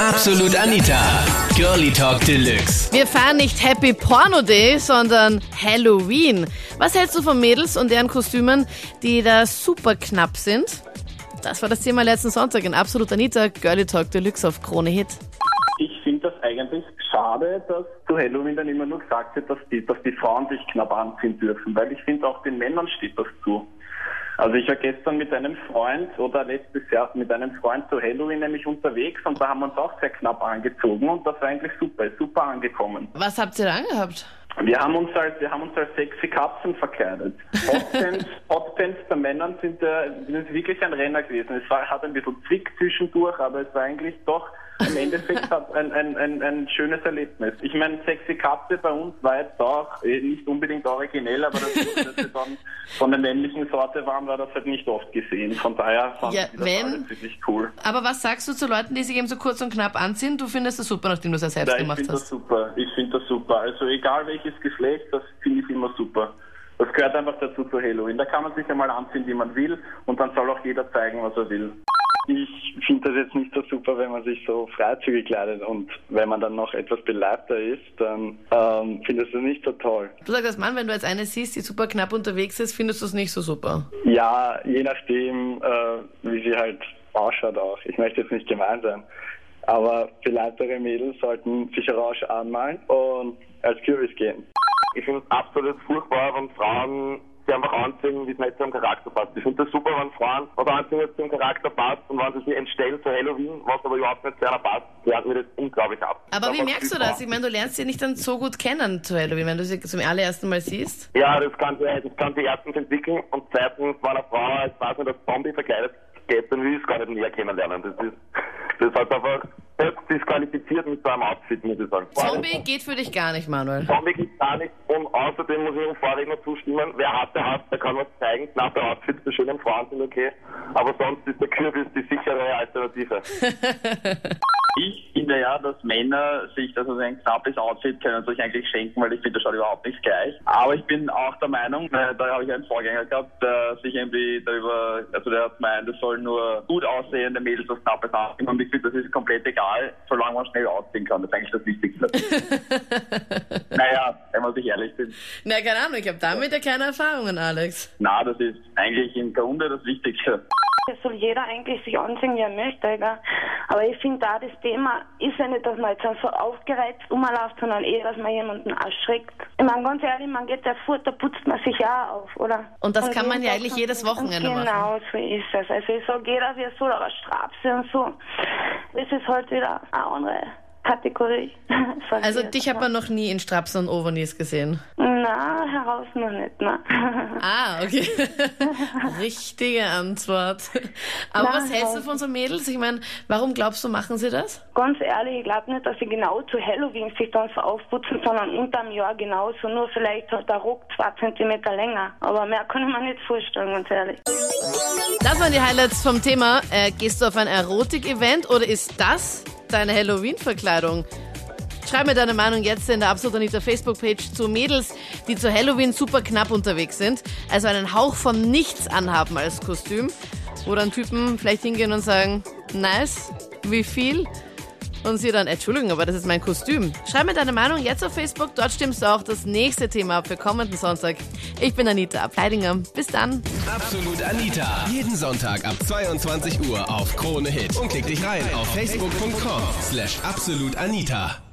Absolut Anita. Girlie Talk Deluxe. Wir feiern nicht Happy Porno Day, sondern Halloween. Was hältst du von Mädels und deren Kostümen, die da super knapp sind? Das war das Thema letzten Sonntag in Absolut Anita, Girlie Talk Deluxe auf Krone Hit. Ich finde das eigentlich schade, dass zu Halloween dann immer nur gesagt wird, dass die, dass die Frauen sich knapp anziehen dürfen, weil ich finde auch den Männern steht das zu. Also ich war gestern mit einem Freund oder letztes Jahr mit einem Freund zu Halloween nämlich unterwegs und da haben wir uns auch sehr knapp angezogen und das war eigentlich super, super angekommen. Was habt ihr da angehabt? Wir haben uns als, wir haben uns als sexy Katzen verkleidet. Hotpants, Hotpants bei Männern sind, äh, sind wirklich ein Renner gewesen. Es war, hat ein bisschen Zwick zwischendurch, aber es war eigentlich doch im Endeffekt ein, ein, ein, ein schönes Erlebnis. Ich meine, sexy Katze bei uns war jetzt auch eh, nicht unbedingt originell, aber das, dass wir dann von der männlichen Sorte waren, war das halt nicht oft gesehen. Von daher fand Ja, ich das wenn- wirklich cool. Aber was sagst du zu Leuten, die sich eben so kurz und knapp anziehen? Du findest das super, nachdem du es ja selbst Ja, ich gemacht finde das hast. super. Ich finde das super. Also egal welches Geschlecht, das finde ich immer super. Das gehört einfach dazu zu Halloween. Da kann man sich einmal anziehen, wie man will, und dann soll auch jeder zeigen, was er will. Ich finde das jetzt nicht so super, wenn man sich so freizügig kleidet und wenn man dann noch etwas beleibter ist, dann ähm, findest du nicht so toll. Du sagst als Mann, wenn du jetzt eine siehst, die super knapp unterwegs ist, findest du es nicht so super. Ja, je nachdem, äh, wie sie halt ausschaut auch. Ich möchte jetzt nicht gemein sein. Aber beleibtere Mädels sollten sich rasch anmalen und als Kürbis gehen. Ich finde es absolut furchtbar, wenn Frauen sich einfach anziehen, wie es nicht zu ihrem Charakter passt. Ich finde das super, wenn Frauen was anziehen, was zu ihrem Charakter passt und wenn sie sich entstellen zu Halloween, was aber überhaupt nicht zu einer passt, lernt mir das unglaublich ab. Aber wie merkst du das? Ich meine, du lernst sie nicht dann so gut kennen zu Halloween, wenn du sie zum allerersten Mal siehst. Ja, das kann, sie- das kann sie erstens entwickeln und zweitens, wenn eine Frau als weiß nicht, als Zombie verkleidet geht, dann will ich es gar nicht näher kennenlernen. Das ist, das hat einfach selbst disqualifiziert mit so einem Outfit, muss ich sagen. Zombie geht für dich gar nicht, Manuel. Zombie gibt gar nicht. Und außerdem muss ich dem Vorredner zustimmen, wer hat, der hat, der kann was zeigen. Knappe Outfits für schönen Frauen sind okay. Aber sonst ist der Kürbis die sichere Alternative. Ich finde ja, dass Männer sich also ein knappes Outfit können sich eigentlich schenken, weil ich finde, das schaut überhaupt nicht gleich. Aber ich bin auch der Meinung, äh, da habe ich einen Vorgänger gehabt, der sich irgendwie darüber, also der hat gemeint, es sollen nur gut aussehende Mädels was knappes anziehen. Und ich finde, das ist komplett egal, solange man schnell ausziehen kann. Das ist eigentlich das Wichtigste. naja, wenn man sich ehrlich ist. Na, keine Ahnung, ich habe damit ja keine Erfahrungen, Alex. Na, das ist eigentlich im Grunde das Wichtigste. Es soll jeder eigentlich sich anziehen, wie er möchte, gell? Aber ich finde da das Thema ist ja nicht, dass man jetzt so aufgereizt rumläuft, sondern eher, dass man jemanden erschreckt. Ich meine, ganz ehrlich, man geht ja fort, da putzt man sich ja auf, oder? Und das kann man ja eigentlich jedes Wochenende machen. Genau, so ist es. Also ich sage, jeder wie soll, aber Strapse und so, das ist halt wieder eine andere Kategorie. Also ich dich hat man noch nie in Strapsen und Overknees gesehen. Na, heraus noch nicht, ne? Ah, okay. Richtige Antwort. Aber Na, was hältst du von so Mädels? Ich meine, warum glaubst du, machen sie das? Ganz ehrlich, ich glaube nicht, dass sie genau zu Halloween sich dann so aufputzen, sondern unterm Jahr genauso. Nur vielleicht hat der Rock zwei Zentimeter länger. Aber mehr kann ich mir nicht vorstellen, ganz ehrlich. Das waren die Highlights vom Thema. Äh, gehst du auf ein Erotik-Event oder ist das deine Halloween-Verkleidung? Schreib mir deine Meinung jetzt in der Absolut Anita Facebook-Page zu Mädels, die zu Halloween super knapp unterwegs sind. Also einen Hauch von nichts anhaben als Kostüm. Wo dann Typen vielleicht hingehen und sagen, nice, wie viel? Und sie dann, Entschuldigung, aber das ist mein Kostüm. Schreib mir deine Meinung jetzt auf Facebook. Dort stimmst du auch das nächste Thema für kommenden Sonntag. Ich bin Anita Ableidinger. Bis dann. Absolut Anita. Jeden Sonntag ab 22 Uhr auf Krone Hit. Und klick dich rein auf facebook.com slash absolutanita.